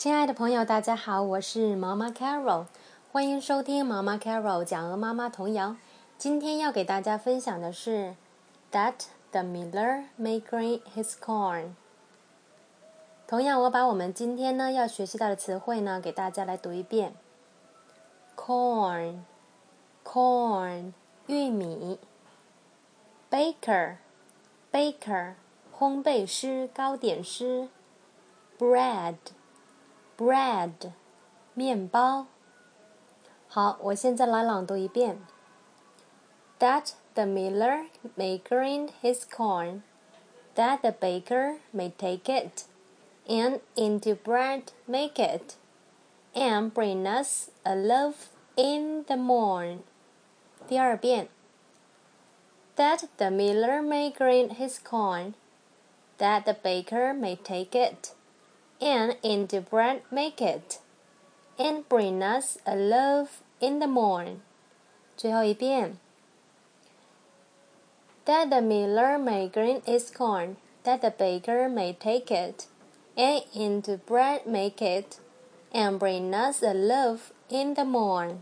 亲爱的朋友，大家好，我是毛毛 Carol，欢迎收听毛毛 Carol 讲鹅妈妈童谣。今天要给大家分享的是，That the miller may grind his corn。同样，我把我们今天呢要学习到的词汇呢给大家来读一遍：corn，corn，玉米；baker，baker，烘焙师、糕点师；bread。bread，面包。好，我现在来朗读一遍。That the miller may grind his corn, that the baker may take it, and into bread make it, and bring us a loaf in the morn. 第二遍。That the miller may grind his corn, that the baker may take it and into bread make it, and bring us a loaf in the morn. 最后一遍。That the miller may grind his corn, that the baker may take it, and into bread make it, and bring us a loaf in the morn.